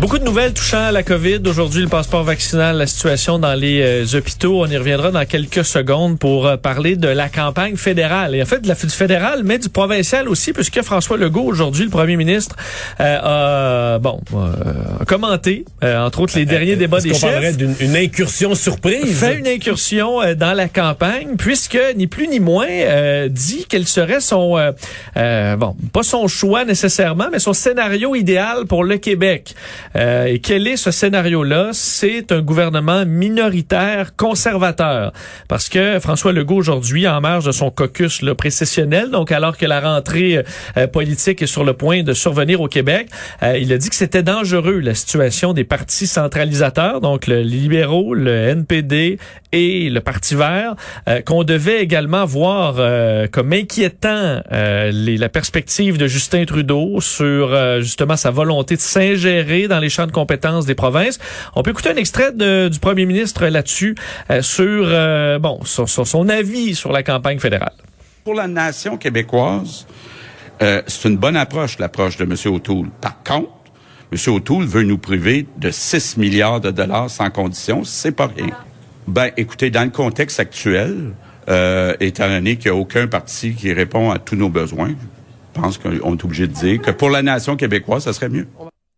Beaucoup de nouvelles touchant la COVID. Aujourd'hui, le passeport vaccinal, la situation dans les euh, hôpitaux. On y reviendra dans quelques secondes pour euh, parler de la campagne fédérale. Et en fait, de la, du fédéral, mais du provincial aussi, puisque François Legault, aujourd'hui, le premier ministre, euh, a, bon, a commenté, entre autres, les derniers débats des chefs. d'une une incursion surprise? Fait une incursion dans la campagne, puisque, ni plus ni moins, dit quel serait son, bon, pas son choix nécessairement, mais son scénario idéal pour le Québec. Euh, et quel est ce scénario-là? C'est un gouvernement minoritaire conservateur. Parce que François Legault, aujourd'hui, en marge de son caucus le précessionnel, donc alors que la rentrée euh, politique est sur le point de survenir au Québec, euh, il a dit que c'était dangereux, la situation des partis centralisateurs, donc le libéraux, le NPD et le Parti vert, qu'on devait également voir comme inquiétant les, la perspective de Justin Trudeau sur justement sa volonté de s'ingérer dans les champs de compétences des provinces. On peut écouter un extrait du premier ministre là-dessus euh, sur euh, bon sur, son avis sur la campagne fédérale. Pour la nation québécoise, euh, c'est une bonne approche, l'approche de M. O'Toole. Par contre, M. O'Toole veut nous priver de 6 milliards de dollars sans condition. C'est pas rien. Ben, écoutez, dans le contexte actuel, étant donné qu'il n'y a aucun parti qui répond à tous nos besoins, je pense qu'on est obligé de dire que pour la nation québécoise, ça serait mieux.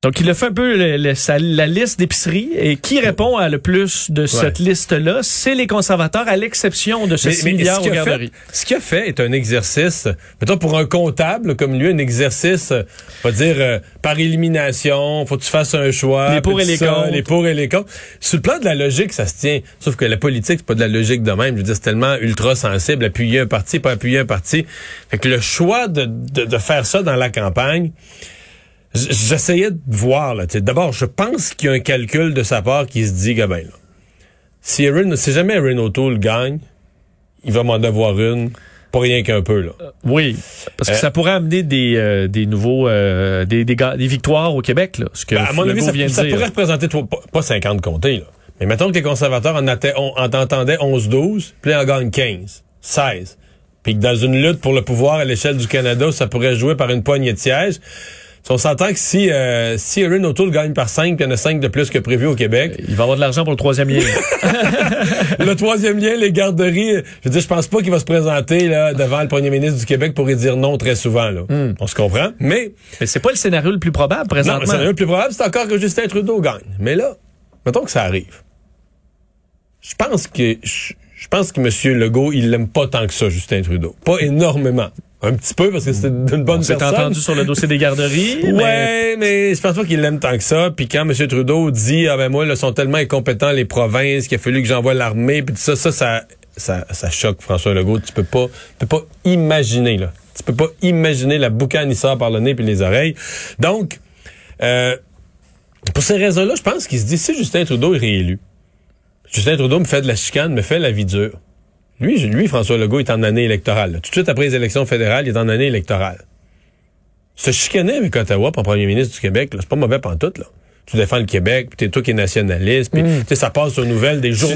Donc, il a fait un peu la liste d'épicerie. Et qui répond à le plus de cette liste-là? C'est les conservateurs, à l'exception de ce mais, milliards aux garderies. ce qu'il a fait est un exercice, mettons pour un comptable comme lui, un exercice, on va dire, euh, par élimination, faut que tu fasses un choix. Les pour et les contre. Les pour et les contre. Sur le plan de la logique, ça se tient. Sauf que la politique, c'est pas de la logique de même. Je veux dire, c'est tellement ultra sensible, appuyer un parti, pas appuyer un parti. Fait que le choix de, de, de faire ça dans la campagne, J'essayais de voir, là. D'abord, je pense qu'il y a un calcul de sa part qui se dit, ben, là, si, Aaron, si jamais Aaron O'Toole gagne, il va m'en devoir une, pas rien qu'un peu, là. Euh, oui, parce que euh, ça pourrait amener des, euh, des nouveaux, des, des, des, victoires au Québec, là. Ce que ben, à mon avis, ça, ça pourrait représenter, pas, 50 comtés, là. Mais mettons que les conservateurs en, en entendaient 11-12, puis en gagnent 15, 16. Puis que dans une lutte pour le pouvoir à l'échelle du Canada, ça pourrait jouer par une poignée de sièges on s'entend que si, euh, si Erin O'Toole gagne par 5, il y en a 5 de plus que prévu au Québec. Il va avoir de l'argent pour le troisième lien. le troisième lien, les garderies, je veux dire, je pense pas qu'il va se présenter là, devant le premier ministre du Québec pour y dire non très souvent. Là. Hmm. On se comprend? Mais, mais c'est pas le scénario le plus probable présentement. Non, le scénario le plus probable, c'est encore que Justin Trudeau gagne. Mais là, mettons que ça arrive. Je pense que je, pense que M. Legault, il l'aime pas tant que ça, Justin Trudeau. Pas énormément. Un petit peu, parce que c'est d'une bonne personne. C'est entendu sur le dossier des garderies. ouais, mais... je pense pas qu'il l'aime tant que ça. Puis quand M. Trudeau dit, ah ben moi, ils sont tellement incompétents les provinces qu'il a fallu que j'envoie l'armée, puis tout ça, ça, ça, ça, ça, choque François Legault. Tu peux pas, tu peux pas imaginer, là. Tu peux pas imaginer la boucane sort par le nez puis les oreilles. Donc, euh, pour ces raisons-là, je pense qu'il se dit, si Justin Trudeau est réélu, Justin Trudeau me fait de la chicane, me fait la vie dure. Lui, lui, François Legault est en année électorale. Tout de suite après les élections fédérales, il est en année électorale. Se chicaner avec Ottawa pour premier ministre du Québec, c'est pas mauvais pantoute, là. Tu défends le Québec, puis t'es toi qui es nationaliste, puis mm. ça passe aux nouvelles des, jours,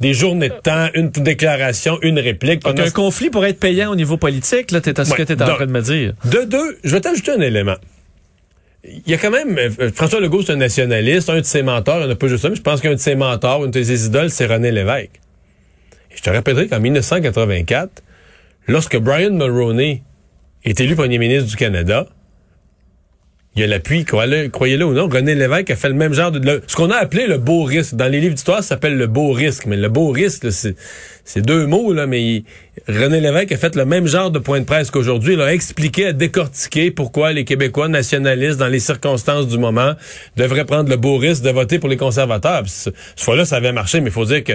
des journées de temps, une déclaration, une réplique. Donc un conflit pourrait être payant au niveau politique, là, t'es à ce que t'es en train de me dire. De deux, je vais t'ajouter un élément. Il y a quand même, euh, François Legault, c'est un nationaliste, un de ses mentors, il n'y en a pas juste ça, mais je pense qu'un de ses mentors, une de ses idoles, c'est René Lévesque. Je te rappellerai qu'en 1984, lorsque Brian Mulroney est élu premier ministre du Canada, il y a l'appui, croyez-le ou non. René Lévesque a fait le même genre de... le- ce qu'on a appelé le beau risque. Dans les livres d'histoire, ça s'appelle le beau risque. Mais le beau risque, c'est deux mots, là, mais René Lévesque a fait le même genre de point de presse qu'aujourd'hui. Il a expliqué, a décortiqué pourquoi les Québécois nationalistes, dans les circonstances du moment, devraient prendre le beau risque de voter pour les conservateurs. Puis fois-là, ça avait marché, mais il faut dire que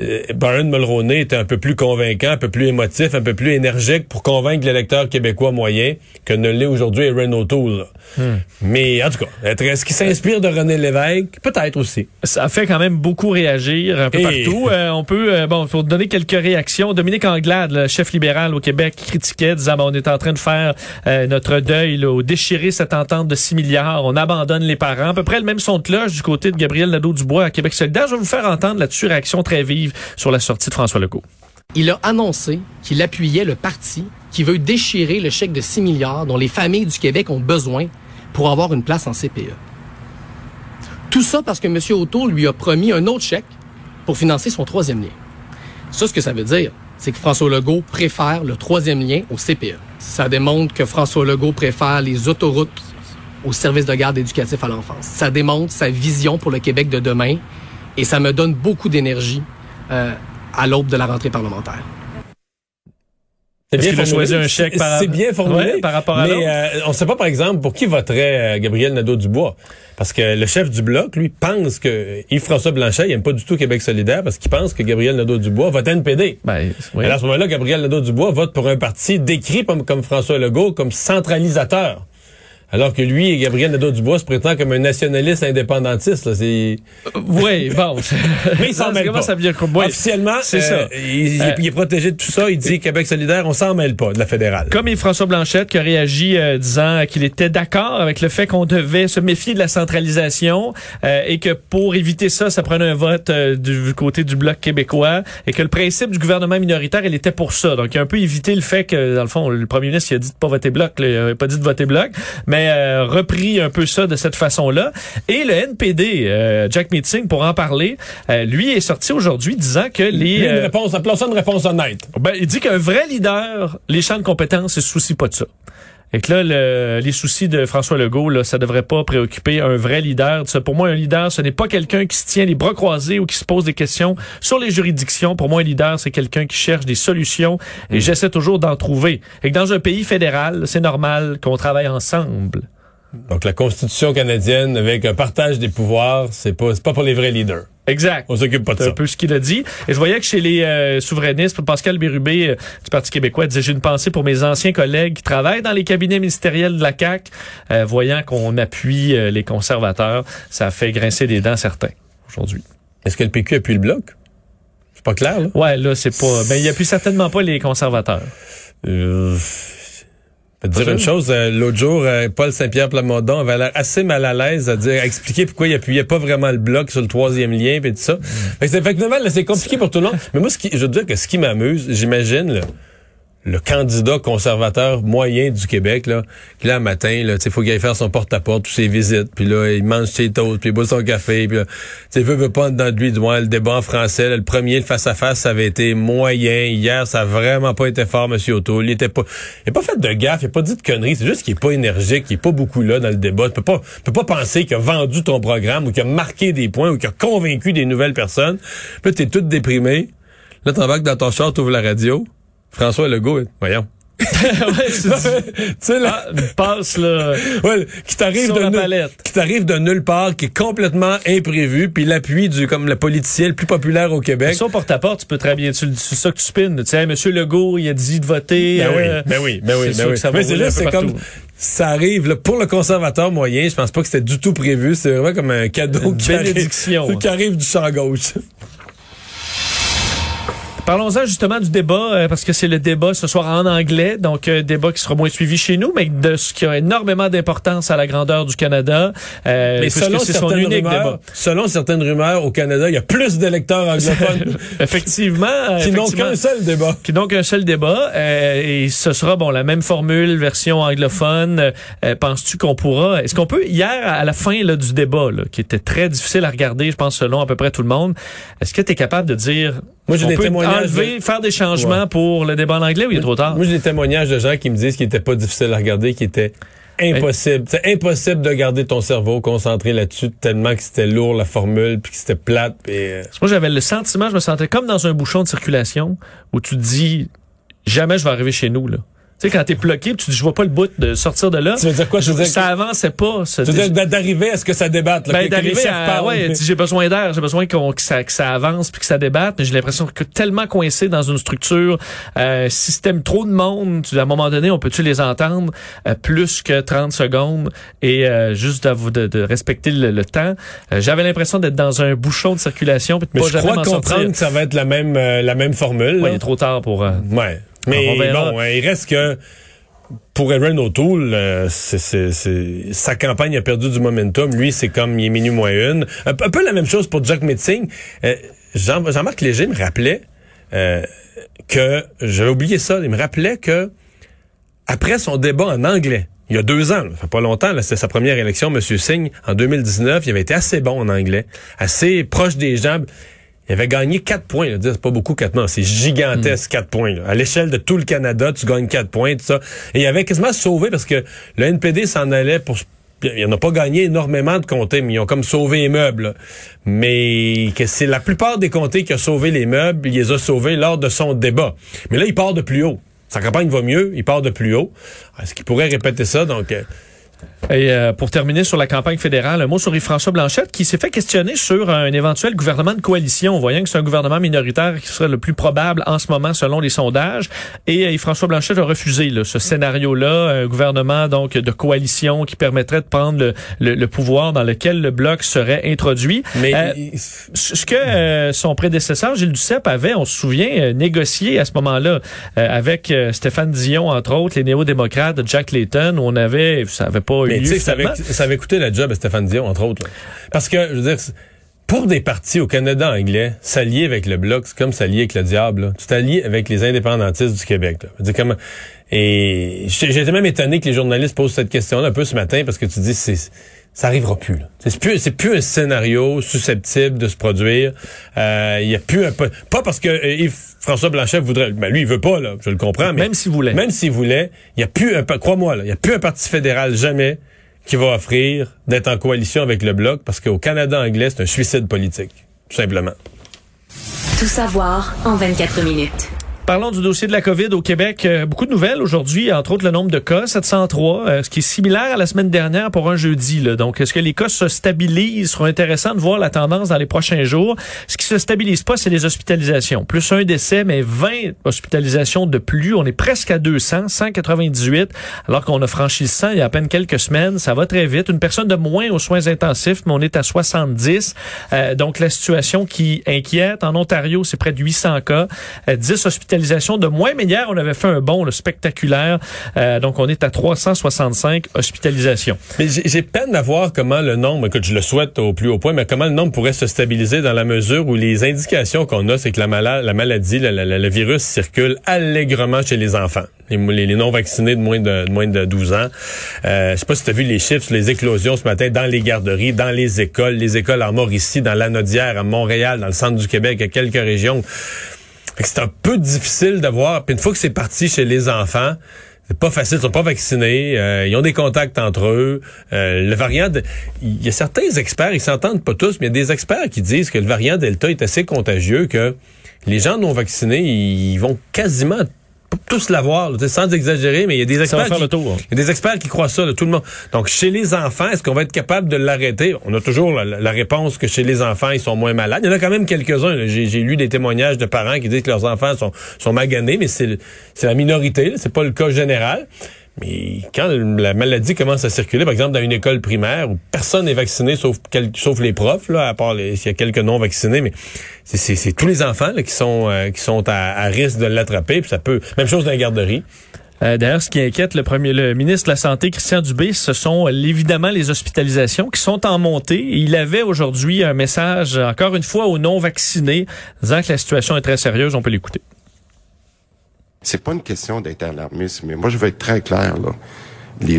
euh, Byron Mulroney était un peu plus convaincant, un peu plus émotif, un peu plus énergique pour convaincre l'électeur québécois moyen que ne l'est aujourd'hui Erin O'Toole. là. Mais en tout cas, est-ce qu'il s'inspire de René Lévesque? Peut-être aussi. Ça a fait quand même beaucoup réagir un peu Et- partout. Euh, on peut, euh, bon, pour donner quelques réactions, Dominique Anglade, le chef libéral au Québec, critiquait, disant, on est en train de faire euh, notre deuil, là, au déchirer cette entente de 6 milliards, on abandonne les parents. À peu près le même son de cloche du côté de Gabriel Nadeau-Dubois à Québec solidaire. Je vais vous faire entendre là-dessus réaction très vive sur la sortie de François Legault. Il a annoncé qu'il appuyait le parti qui veut déchirer le chèque de 6 milliards dont les familles du Québec ont besoin pour avoir une place en CPE. Tout ça parce que M. O'Toole lui a promis un autre chèque pour financer son troisième lien. Ça, ce que ça veut dire, c'est que François Legault préfère le troisième lien au CPE. Ça démontre que François Legault préfère les autoroutes au service de garde éducatif à l'enfance. Ça démontre sa vision pour le Québec de demain et ça me donne beaucoup d'énergie euh, à l'aube de la rentrée parlementaire. C'est a choisi un chèque par- C'est bien formulé. Ouais, par rapport à Mais euh, on ne sait pas, par exemple, pour qui voterait euh, Gabriel Nadeau-Dubois. Parce que le chef du Bloc, lui, pense que Yves-François Blanchet, il n'aime pas du tout Québec solidaire parce qu'il pense que Gabriel Nadeau-Dubois vote NPD. Ben, oui. Alors à ce moment-là, Gabriel Nadeau-Dubois vote pour un parti décrit comme, comme François Legault comme centralisateur. Alors que lui et Gabriel Nadeau-Dubois se prétend comme un nationaliste indépendantiste. là. C'est... oui, bon. Mais il s'en mêle pas. ça vient oui. Officiellement, c'est euh, ça. Il, il- Euh, il est protégé de tout ça. Il dit Québec solidaire, on s'en mêle pas de la fédérale. Comme Yves-François Blanchette qui a réagi euh, disant qu'il était d'accord avec le fait qu'on devait se méfier de la centralisation euh, et que pour éviter ça, ça prenait un vote euh, du côté du Bloc québécois et que le principe du gouvernement minoritaire, il était pour ça. Donc, il a un peu évité le fait que, dans le fond, le premier ministre il a dit de pas voter Bloc, là, il a pas dit de voter Bloc, mais euh, repris un peu ça de cette façon-là. Et le NPD, euh, Jack Meeting, pour en parler, euh, lui est sorti aujourd'hui disant que les... Une euh, réponse, appelons ça une réponse honnête. ben, il dit qu'un vrai leader, les champs de compétences, ne se soucie pas de ça. Et que là, le- les soucis de François Legault, là, ça devrait pas préoccuper un vrai leader. Pour moi, un leader, ce n'est pas quelqu'un qui se tient les bras croisés ou qui se pose des questions sur les juridictions. Pour moi, un leader, c'est quelqu'un qui cherche des solutions et j'essaie toujours d'en trouver. Et que dans un pays fédéral, c'est normal qu'on travaille ensemble. Donc la Constitution canadienne avec un partage des pouvoirs, c'est pas c'est pas pour les vrais leaders. Exact. On s'occupe pas de C'est ça. un peu ce qu'il a dit. Et je voyais que chez les euh, souverainistes, Pascal Bérubé euh, du Parti québécois disait j'ai une pensée pour mes anciens collègues qui travaillent dans les cabinets ministériels de la CAC, euh, voyant qu'on appuie les conservateurs, ça a fait grincer des dents certains aujourd'hui. Est-ce que le PQ appuie le bloc? C'est pas clair là. Ouais, là c'est pas. Ben il appuie certainement pas les conservateurs. Euh, te dire une chose, euh, l'autre jour, euh, Paul Saint-Pierre Plamondon avait l'air assez mal à l'aise à dire, à expliquer pourquoi il appuyait pas vraiment le bloc sur le troisième lien et tout ça. Fait que c'est fait que là, c'est compliqué pour tout le monde. Mais moi, ce qui, je veux dire que ce qui m'amuse, j'imagine, là, le candidat conservateur moyen du Québec, là, qui là, matin, là, il faut qu'il aille faire son porte-à-porte, toutes ses visites, puis là, il mange ses toasts, puis il boit son café, puis tu veut, veut pas dans lui, du moins, le débat en français, là, le premier, le face-à-face, ça avait été moyen. Hier, ça a vraiment pas été fort, M. O'Toole. Il était pas, il a pas fait de gaffe, il a pas dit de conneries, c'est juste qu'il est pas énergique, il est pas beaucoup là dans le débat. Tu peux pas, peux pas penser qu'il a vendu ton programme, ou qu'il a marqué des points, ou qu'il a convaincu des nouvelles personnes. Puis t'es tout déprimé. Là, t'embarques dans ton char, t'ouvres la radio. François Legault, voyons. ouais, tu sais, là, ah, passe là. ouais, qui t'arrive de nulle- palette. qui t'arrive de nulle part, qui est complètement imprévu, puis l'appui du comme le politicien le plus populaire au Québec. Ça, porte à porte, tu peux très bien, tu- c'est ça que tu spins. Tu sais, Monsieur Legault, il a dit de voter. Ben euh, oui, ben oui, ben oui, ben oui. ça va Mais c'est là, c'est comme ça arrive là, pour le conservateur moyen. Je pense pas que c'était du tout prévu. C'est vraiment comme un cadeau Une qui arrive, qui arrive du champ gauche. Parlons-en justement du débat, euh, parce que c'est le débat ce soir en anglais, donc un débat qui sera moins suivi chez nous, mais de ce qui a énormément d'importance à la grandeur du Canada. Euh, Mais selon c'est son certaines unique rumeurs, débat. selon certaines rumeurs, au Canada, il y a plus d'électeurs anglophones effectivement. euh, qui n'ont qu'un seul débat. qui donc un seul débat euh, et ce sera bon la même formule version anglophone. Euh, euh, Penses-tu qu'on pourra Est-ce qu'on peut hier à la fin là, du débat là, qui était très difficile à regarder, je pense selon à peu près tout le monde, est-ce que tu es capable de dire Moi, j'ai des peut témoignages enlever, de- faire des changements Ouais. pour le débat en anglais ou il est trop tard? Moi, j'ai des témoignages de gens qui me disent qu'il était pas difficile à regarder, qui était impossible. C'est impossible de garder ton cerveau concentré là-dessus tellement que c'était lourd la formule, puis que c'était plate. Puis, euh, Moi, j'avais le sentiment, je me sentais comme dans un bouchon de circulation où tu te dis jamais je vais arriver chez nous là. Tu sais, quand t'es bloqué, tu dis, je vois pas le bout de sortir de là. Tu veux dire quoi? Tu veux dire ça avançait pas. ça. tu veux dire d'arriver à ce que ça débatte, là, Ben, que- que d'arriver à, ouais, j'ai besoin d'air, j'ai besoin qu'on, que, ça, que ça avance puis que ça débatte, mais j'ai l'impression que tellement coincé dans une structure, euh, système trop de monde, tu- à un moment donné, on peut-tu les entendre euh, plus que 30 secondes et euh, juste de, de, de respecter le, le temps. Euh, j'avais l'impression d'être dans un bouchon de circulation puis de Mais pas je jamais crois comprendre que ça va être la même, euh, la même formule. Ouais, il est trop tard pour... euh, Ouais. Mais bon, euh, il reste que pour Aaron O'Toole, euh, c'est, c'est, c'est- sa campagne a perdu du momentum. Lui, c'est comme il est minuit moins une. Un, peu- un peu la même chose pour Jack Metzing. Euh, Jean, Jean-Marc Léger me rappelait euh, que, j'avais oublié ça, il me rappelait que après son débat en anglais, il y a deux ans, là, ça fait pas longtemps, là, c'était sa première élection, M. Singh, en 2019, il avait été assez bon en anglais, assez proche des gens. Il avait gagné quatre points. Là. C'est pas beaucoup, quatre non, c'est gigantesque, quatre points. là. À l'échelle de tout le Canada, tu gagnes quatre points, tout ça. Et il avait quasiment sauvé parce que le NPD s'en allait pour... Il n'a pas gagné énormément de comtés, mais ils ont comme sauvé les meubles. Mais que c'est la plupart des comtés qui ont sauvé les meubles, il les a sauvés lors de son débat. Mais là, il part de plus haut. Sa campagne va mieux, il part de plus haut. Est-ce qu'il pourrait répéter ça? Donc, euh, Et euh, pour terminer sur la campagne fédérale, un mot sur Yves-François Blanchette qui s'est fait questionner sur un éventuel gouvernement de coalition, voyant que c'est un gouvernement minoritaire qui serait le plus probable en ce moment selon les sondages. Et euh, Yves-François Blanchette a refusé là, ce scénario-là, un gouvernement donc de coalition qui permettrait de prendre le, le- le pouvoir dans lequel le bloc serait introduit. mais Euh, il- ce que euh, son prédécesseur, Gilles Duceppe, avait, on se souvient, négocié à ce moment-là euh, avec Stéphane Dion, entre autres, les néo-démocrates de Jack Layton, où on avait, ça avait pas eu Mais lieu tu sais que ça avait, ça avait coûté la job à Stéphane Dion, entre autres. là. Parce que, je veux dire, pour des partis au Canada anglais, s'allier avec le Bloc, c'est comme s'allier avec le diable. là. Tu t'allies avec les indépendantistes du Québec. Là. Dire, comment... Et été même étonné que les journalistes posent cette question-là un peu ce matin, parce que tu dis, c'est ça arrivera plus. C'est plus, c'est plus un scénario susceptible de se produire. Euh, Il y a plus un pas parce que euh, Yves François Blanchet voudrait, ben lui il veut pas là, je le comprends, mais Même s'il voulait. même s'il voulait, il y a plus un, crois-moi là, il y a plus un parti fédéral jamais qui va offrir d'être en coalition avec le bloc parce qu'au Canada anglais c'est un suicide politique, tout simplement. Tout savoir en 24 minutes. Parlons du dossier de la COVID au Québec. Euh, beaucoup de nouvelles aujourd'hui, entre autres le nombre de cas, 703, euh, ce qui est similaire à la semaine dernière pour un jeudi. Là. Donc, est-ce que les cas se stabilisent? Ce sera intéressant de voir la tendance dans les prochains jours. Ce qui se stabilise pas, c'est les hospitalisations. Plus un décès, mais 20 hospitalisations de plus. On est presque à 200, 198, alors qu'on a franchi le 100 il y a à peine quelques semaines. Ça va très vite. Une personne de moins aux soins intensifs, mais on est à 70. Euh, donc, la situation qui inquiète. En Ontario, c'est près de 800 cas. Euh, 10 hospitalisations de moins. Mais hier, on avait fait un bond spectaculaire. Euh, donc, on est à 365 hospitalisations. J'ai peine à voir comment le nombre, écoute, je le souhaite au plus haut point, mais comment le nombre pourrait se stabiliser dans la mesure où les indications qu'on a, c'est que la, mala- la maladie, la- la- la- le virus circule allègrement chez les enfants, les, non-vaccinés de moins de, moins de 12 ans. Euh, je sais pas si tu as vu les chiffres sur les éclosions ce matin dans les garderies, dans les écoles, les écoles en Mauricie, dans l'Anodière, à Montréal, dans le centre du Québec, à quelques régions. Fait que c'est un peu difficile de voir. Puis une fois que c'est parti chez les enfants, c'est pas facile, ils sont pas vaccinés, euh, ils ont des contacts entre eux. Euh, le variant, de- il y a certains experts, ils s'entendent pas tous, mais il y a des experts qui disent que le variant Delta est assez contagieux que les gens non vaccinés, ils vont quasiment tous l'avoir, sans exagérer, mais il y a des experts qui, le tour. il y a des experts qui croient ça, là, tout le monde. Donc, chez les enfants, est-ce qu'on va être capable de l'arrêter? On a toujours la, la réponse que chez les enfants, ils sont moins malades. Il y en a quand même quelques-uns. J'ai lu des témoignages de parents qui disent que leurs enfants sont, sont maganés, mais c'est la minorité, c'est pas le cas général. Mais quand la maladie commence à circuler, par exemple, dans une école primaire où personne n'est vacciné sauf, sauf les profs, là, à part s'il y a quelques non vaccinés, mais c'est- tous les enfants là, qui sont euh, qui sont à, risque de l'attraper. Puis ça peut. Même chose dans les garderies. Euh, D'ailleurs, ce qui inquiète le premier, le ministre de la Santé, Christian Dubé, ce sont évidemment les hospitalisations qui sont en montée. Il avait aujourd'hui un message, encore une fois, aux non-vaccinés, disant que la situation est très sérieuse. On peut l'écouter. C'est pas une question d'être alarmiste, mais moi je vais être très clair là. Les,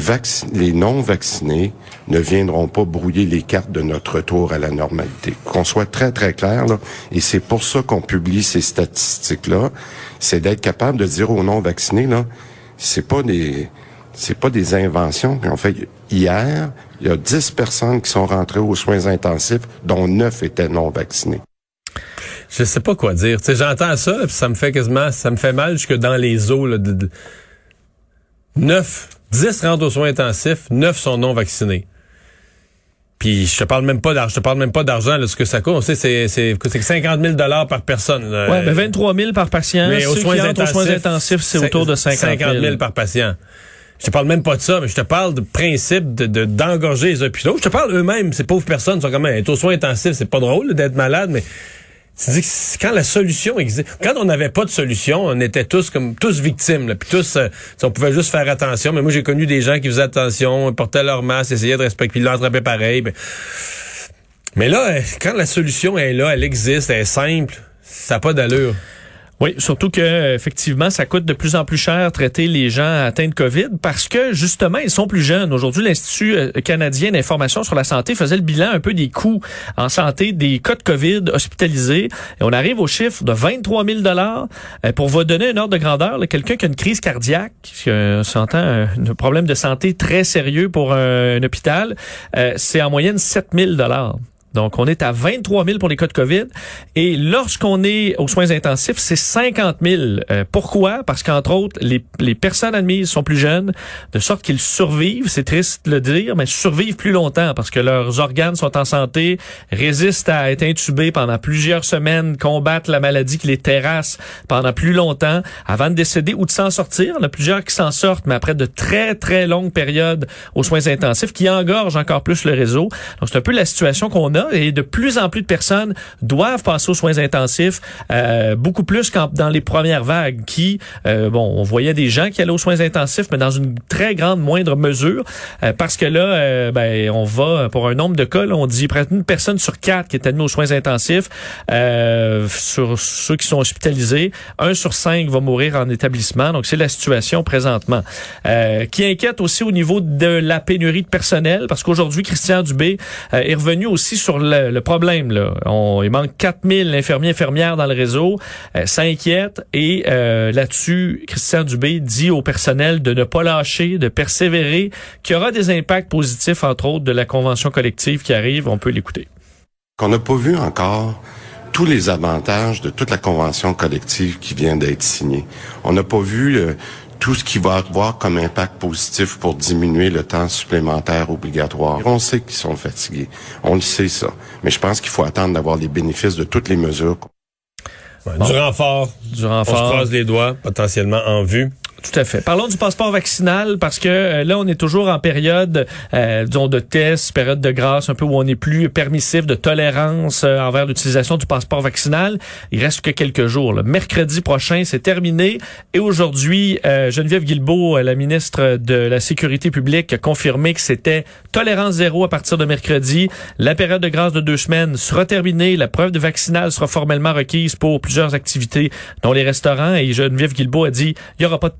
les non vaccinés ne viendront pas brouiller les cartes de notre retour à la normalité. Qu'on soit très très clair là, et c'est pour ça qu'on publie ces statistiques là, c'est d'être capable de dire aux non vaccinés là, c'est pas des C'est pas des inventions qu'on fait. Hier, il y a 10 personnes qui sont rentrées aux soins intensifs, dont 9 étaient non vaccinées. Je sais pas quoi dire. J'entends ça, puis ça me fait quasiment, ça me fait mal jusque dans les os. Là, de, de- 9, 10 rentrent aux soins intensifs, 9 sont non vaccinés. Puis je te parle même pas d'argent, je te parle même pas d'argent, là, ce que ça coûte. On sait, c'est, c'est, c'est 50 000 dollars par personne. là. Ouais, ben 23 000 par patient. Mais aux Ceux soins qui entrent aux soins intensifs, c'est autour de 50 000. par patient. Je te parle même pas de ça, mais je te parle du principe de, de- d'engorger les hôpitaux. Je te parle eux-mêmes, ces pauvres personnes sont quand même être aux soins intensifs. C'est pas drôle là, d'être malade, mais quand la solution existe, quand on n'avait pas de solution, on était tous comme tous victimes. Là, puis tous, euh, on pouvait juste faire attention. Mais moi, j'ai connu des gens qui faisaient attention, portaient leur masque, essayaient de respecter, puis l'attrapaient pareil. ben. mais là, euh, quand la solution est là, elle existe, elle est simple, ça n'a pas d'allure. Oui, surtout que euh, effectivement, ça coûte de plus en plus cher traiter les gens atteints de Covid parce que justement, ils sont plus jeunes. Aujourd'hui, l'Institut euh, canadien d'information sur la santé faisait le bilan un peu des coûts en santé des cas de Covid hospitalisés et on arrive au chiffre de 23 000 dollars. Pour vous donner un ordre de grandeur, quelqu'un qui a une crise cardiaque, euh, s'entend un, problème de santé très sérieux pour un, un hôpital, euh, c'est en moyenne 7 000 dollars. Donc, on est à 23 000 pour les cas de COVID. Et lorsqu'on est aux soins intensifs, c'est 50 000. Euh, pourquoi? Parce qu'entre autres, les, les personnes admises sont plus jeunes, de sorte qu'ils survivent. C'est triste de le dire, mais survivent plus longtemps parce que leurs organes sont en santé, résistent à être intubés pendant plusieurs semaines, combattent la maladie qui les terrasse pendant plus longtemps avant de décéder ou de s'en sortir. Il y a plusieurs qui s'en sortent, mais après de très, très longues périodes aux soins intensifs qui engorgent encore plus le réseau. Donc, c'est un peu la situation qu'on a et de plus en plus de personnes doivent passer aux soins intensifs, euh, beaucoup plus qu'en dans les premières vagues qui, euh, bon, on voyait des gens qui allaient aux soins intensifs, mais dans une très grande moindre mesure, euh, parce que là, euh, ben, on va, pour un nombre de cas, là, on dit près une personne sur quatre qui est admise aux soins intensifs, euh, sur ceux qui sont hospitalisés, un sur cinq va mourir en établissement, donc c'est la situation présentement. Euh, qui inquiète aussi au niveau de la pénurie de personnel, parce qu'aujourd'hui, Christian Dubé est revenu aussi sur le, le problème. Là. On, il manque 4000 infirmiers infirmières dans le réseau. Euh, ça inquiète. Et euh, là-dessus, Christian Dubé dit au personnel de ne pas lâcher, de persévérer, qu'il y aura des impacts positifs, entre autres, de la convention collective qui arrive. On peut l'écouter. Qu'on n'a pas vu encore tous les avantages de toute la convention collective qui vient d'être signée. On n'a pas vu euh, tout ce qui va avoir comme impact positif pour diminuer le temps supplémentaire obligatoire. On sait qu'ils sont fatigués. On le sait ça. Mais je pense qu'il faut attendre d'avoir les bénéfices de toutes les mesures. Ouais, Du renfort. Du On se renfort. croise les doigts, potentiellement en vue. Tout à fait. Parlons du passeport vaccinal parce que euh, là, on est toujours en période, euh, disons, de test, période de grâce, un peu où on est plus permissif de tolérance euh, envers l'utilisation du passeport vaccinal. Il reste que quelques jours. là. Mercredi prochain, c'est terminé. Et aujourd'hui, euh, Geneviève Guilbeault, euh, la ministre de la Sécurité publique, a confirmé que c'était tolérance zéro à partir de mercredi. La période de grâce de deux semaines sera terminée. La preuve de vaccinal sera formellement requise pour plusieurs activités, dont les restaurants. Et Geneviève Guilbeault a dit, il y aura pas de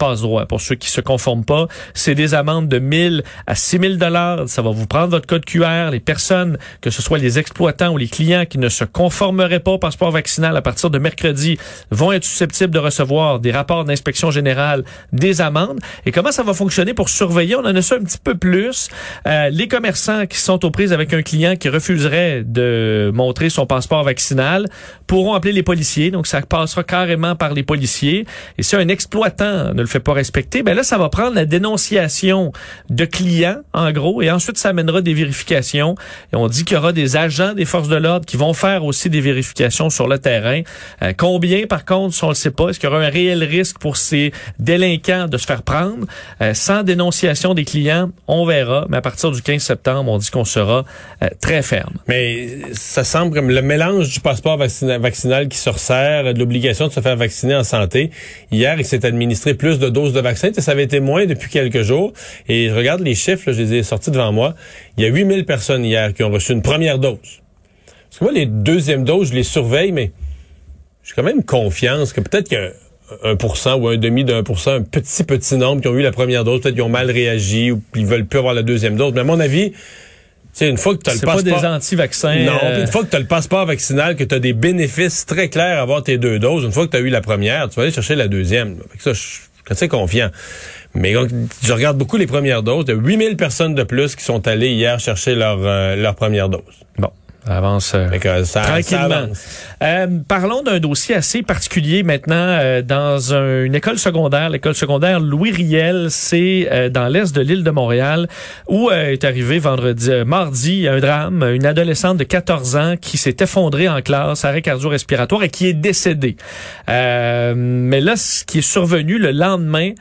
pour ceux qui se conforment pas. C'est des amendes de 1000 à 6000 dollars. Ça va vous prendre votre code QR. Les personnes, que ce soit les exploitants ou les clients qui ne se conformeraient pas au passeport vaccinal à partir de mercredi, vont être susceptibles de recevoir des rapports d'inspection générale, des amendes. Et comment ça va fonctionner pour surveiller? On en a ça un petit peu plus. Euh, les commerçants qui sont aux prises avec un client qui refuserait de montrer son passeport vaccinal pourront appeler les policiers. Donc, ça passera carrément par les policiers. Et si un exploitant ne le fait pas respecter, ben là, ça va prendre la dénonciation de clients, en gros, et ensuite, ça amènera des vérifications. Et on dit qu'il y aura des agents des forces de l'ordre qui vont faire aussi des vérifications sur le terrain. Euh, combien, par contre, si on le sait pas, est-ce qu'il y aura un réel risque pour ces délinquants de se faire prendre? Euh, sans dénonciation des clients, on verra. Mais à partir du 15 septembre, on dit qu'on sera euh, très ferme. Mais ça semble comme le mélange du passeport vaccina- vaccinal qui se resserre, de l'obligation de se faire vacciner en santé. Hier, il s'est administré plus de doses de sais, Ça avait été moins depuis quelques jours. Et je regarde les chiffres, là, je les ai sortis devant moi. Il y a 8000 personnes hier qui ont reçu une première dose. Parce que moi, les deuxièmes doses, je les surveille, mais j'ai quand même confiance que peut-être que 1% ou un demi d'un pour cent, un petit, petit nombre qui ont eu la première dose, peut-être qu'ils ont mal réagi ou ils veulent plus avoir la deuxième dose. Mais à mon avis, tu sais, une fois que tu as le C'est pas passeport... des anti-vaccins. Non, euh, une fois que tu as le passeport vaccinal, que tu as des bénéfices très clairs à avoir tes deux doses, une fois que tu as eu la première, tu vas aller chercher la deuxième. là. Fait que ça, je suis assez confiant. Mais je regarde beaucoup les premières doses. Il y a 8000 personnes de plus qui sont allées hier chercher leur, euh, leur première dose. Bon. Avance euh, ça- tranquillement. avance. Euh, parlons d'un dossier assez particulier maintenant euh, dans un- une école secondaire, l'école secondaire Louis Riel, c'est euh, dans l'est de l'île de Montréal, où euh, est arrivé vendredi, euh, mardi, un drame, une adolescente de 14 ans qui s'est effondrée en classe, arrêt cardio-respiratoire et qui est décédée. Euh, mais là, ce qui est survenu le lendemain,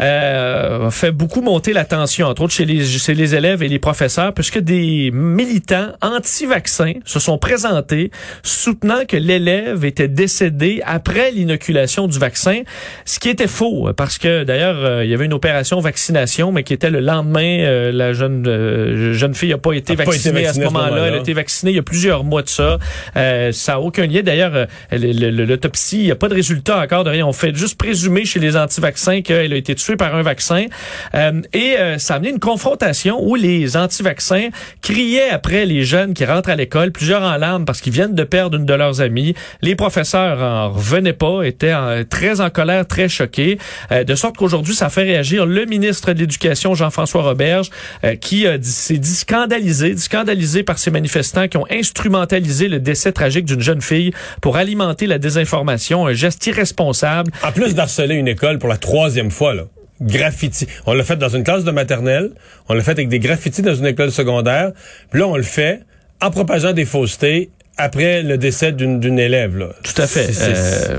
euh, fait beaucoup monter la tension, entre autres chez les, chez les élèves et les professeurs, puisque des militants anti-vaccins se sont présentés soutenant que l'élève était décédé après l'inoculation du vaccin, ce qui était faux, parce que d'ailleurs, euh, il y avait une opération vaccination, mais qui était le lendemain, euh, la jeune euh, jeune fille n'a pas été A pas été vaccinée à ce vaccinée moment-là, elle a été vaccinée il y a plusieurs mois de ça. Euh, ça n'a aucun lien. D'ailleurs, euh, le- le- l'autopsie, il n'y a pas de résultat encore de rien. On fait juste présumer chez les anti-vaccins qu'elle a été tuée par un vaccin. Euh, et euh, ça a amené une confrontation où les anti-vaccins criaient après les jeunes qui rentrent à l'école, plusieurs en larmes parce qu'ils viennent de perdre une de leurs amies. Les professeurs en revenaient pas, étaient en- très en colère, très choqués. Euh, de sorte qu'aujourd'hui, ça fait réagir le ministre de l'Éducation, Jean-François Roberge, euh, qui s'est dit scandalisé, scandalisé par ces manifestants qui ont instrumentalisé le décès tragique d'une jeune fille pour alimenter la désinformation, un geste irresponsable. En plus d'harceler une école pour la troisième fois, là. Graffiti. On l'a fait dans une classe de maternelle. On l'a fait avec des graffitis dans une école secondaire. Puis là, on le fait en propageant des faussetés après le décès d'une élève. Là. Tout à fait. Euh,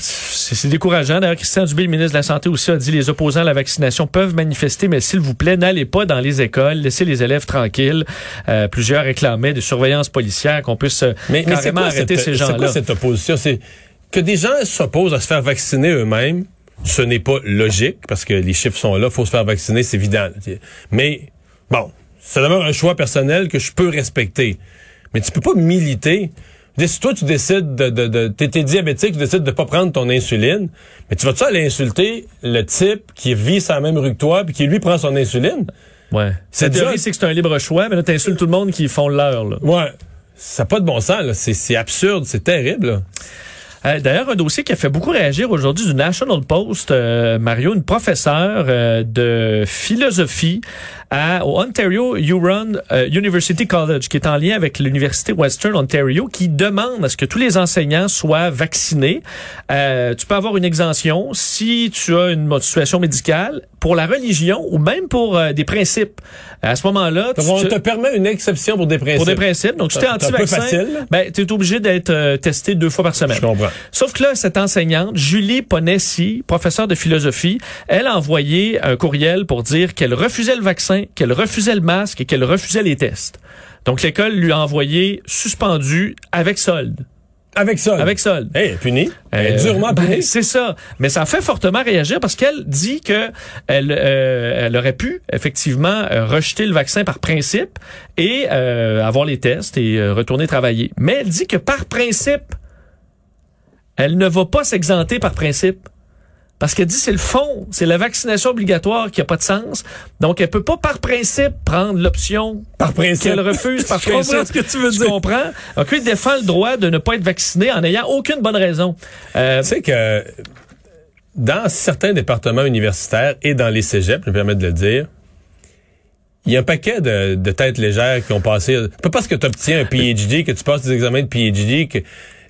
c'est décourageant. D'ailleurs, Christian Dubé, le ministre de la Santé aussi, a dit les opposants à la vaccination peuvent manifester, mais s'il vous plaît, n'allez pas dans les écoles, laissez les élèves tranquilles. Euh, plusieurs réclamaient des surveillances policières, qu'on puisse euh, mais, mais quoi, arrêter cette, ces c'est quoi gens-là. cette opposition? C'est que des gens s'opposent à se faire vacciner eux-mêmes. Ce n'est pas logique parce que les chiffres sont là. faut se faire vacciner, c'est évident. Mais bon, ça demeure un choix personnel que je peux respecter. Mais tu peux pas militer. Si toi, tu décides de... de, de t'es, diabétique, tu décides de pas prendre ton insuline, mais tu vas-tu aller insulter le type qui vit sur la même rue que toi puis qui, lui, prend son insuline? Ouais. C'est déjà- c'est que c'est un libre choix, mais là, t'insultes tout le monde qui font leur. Là. Ouais. Ça n'a pas de bon sens, là. C'est, c'est absurde, c'est terrible, là. Euh, D'ailleurs, un dossier qui a fait beaucoup réagir aujourd'hui du National Post, euh, Mario, une professeure euh, de philosophie à, au Ontario Huron University College, qui est en lien avec l'Université Western Ontario, qui demande à ce que tous les enseignants soient vaccinés. Euh, tu peux avoir une exemption si tu as une situation médicale pour la religion ou même pour des principes. À ce moment-là, tu, on te permet une exception pour des principes. pour des principes. Donc, si tu es C'est un peu anti-vaccin, ben, tu es obligé d'être testé deux fois par semaine. Je comprends. Sauf que là, cette enseignante, Julie Ponessi, professeure de philosophie, elle a envoyé un courriel pour dire qu'elle refusait le vaccin, qu'elle refusait le masque et qu'elle refusait les tests. Donc, l'école lui a envoyé suspendu avec solde. Avec ça. Avec solde. Hey, elle est punie. Elle est Euh, durement ben, punie. c'est ça. Mais ça fait fortement réagir parce qu'elle dit que elle, euh, elle aurait pu effectivement euh, rejeter le vaccin par principe et euh, avoir les tests et euh, retourner travailler. Mais elle dit que par principe, elle ne va pas s'exenter par principe. Parce qu'elle dit c'est le fond, c'est la vaccination obligatoire qui a pas de sens. Donc elle peut pas par principe prendre l'option Par principe. qu'elle refuse par Je comprends principe. ce que tu veux Tu dire. comprends Donc lui défend le droit de ne pas être vacciné en n'ayant aucune bonne raison. Euh, Tu sais que dans certains départements universitaires et dans les cégeps, je me permets de le dire, il y a un paquet de, de têtes légères qui ont passé. Pas parce que tu obtiens un PhD, que tu passes des examens de PhD, que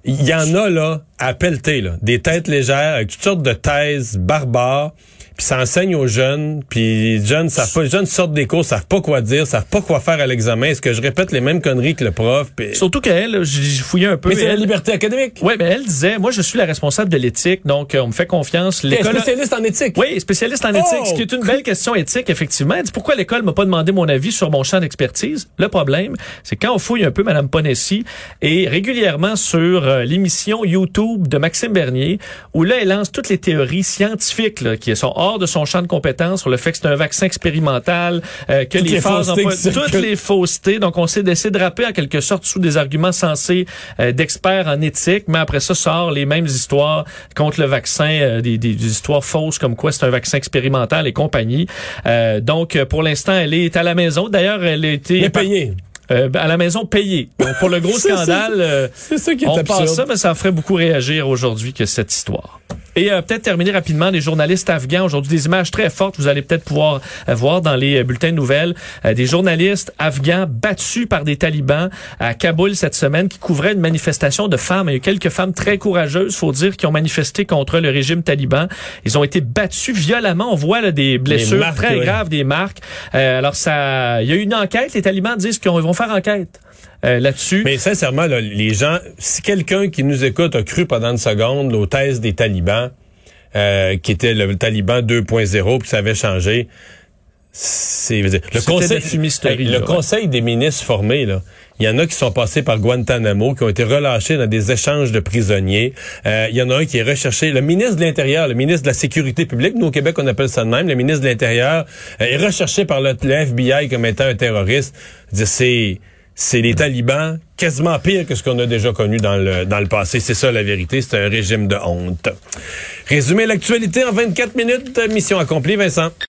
il y en a là à pelleter, des têtes légères avec toutes sortes de thèses barbares. Puis ça enseigne aux jeunes, puis les jeunes savent pas, les jeunes sortent des cours, savent pas quoi dire, savent pas quoi faire à l'examen. Est-ce que je répète les mêmes conneries que le prof? Surtout qu'elle, j'ai fouillé un peu. Mais c'est la liberté académique. Oui, mais elle disait, moi, je suis la responsable de l'éthique, donc euh, on me fait confiance. L'école. spécialiste en éthique. Oui, spécialiste en éthique, ce qui est une belle question éthique, effectivement. Elle dit pourquoi l'école m'a pas demandé mon avis sur mon champ d'expertise? Le problème, c'est quand on fouille un peu Madame Ponessi et régulièrement sur euh, l'émission YouTube de Maxime Bernier, où là, elle lance toutes les théories scientifiques là, qui sont hors de son champ de compétences sur le fait que c'est un vaccin expérimental, euh, que Toutes les, les phases toutes les faussetés. Donc, on s'est d'essayer de rapper en quelque sorte sous des arguments sensés euh, d'experts en éthique, mais après ça sort les mêmes histoires contre le vaccin, euh, des, des- des histoires fausses comme quoi c'est un vaccin expérimental et compagnie. Euh, donc, pour l'instant, elle est à la maison. D'ailleurs, elle a été Mais payé. euh, à la maison payée. Donc, pour le gros scandale, euh, C'est ça qui est on absurde. ça, mais ça ferait beaucoup réagir aujourd'hui que cette histoire. Et euh, peut-être terminer rapidement, les journalistes afghans, aujourd'hui des images très fortes, vous allez peut-être pouvoir euh, voir dans les euh, bulletins de nouvelles, euh, des journalistes afghans battus par des talibans à Kaboul cette semaine qui couvraient une manifestation de femmes. Il y a eu quelques femmes très courageuses, faut dire, qui ont manifesté contre le régime taliban. Ils ont été battus violemment. On voit là, des blessures marques, très ouais. graves, des marques. Euh, alors ça, il y a eu une enquête. Les talibans disent qu'ils vont faire enquête euh, là-dessus. Mais sincèrement, là, les gens, si quelqu'un qui nous écoute a cru pendant une seconde aux thèses des talibans, euh, qui était le, taliban 2.0, puis ça avait changé, c'est le conseil, Hey, le ouais. conseil des ministres formés là. Il y en a qui sont passés par Guantanamo, qui ont été relâchés dans des échanges de prisonniers. Euh, il y en a un qui est recherché. Le ministre de l'Intérieur, le ministre de la Sécurité publique, nous au Québec on appelle ça de même, le ministre de l'Intérieur euh, est recherché par le, le FBI comme étant un terroriste. C'est c'est les talibans quasiment pire que ce qu'on a déjà connu dans le, dans le passé. C'est ça la vérité. C'est un régime de honte. Résumer l'actualité en 24 minutes. Mission accomplie, Vincent.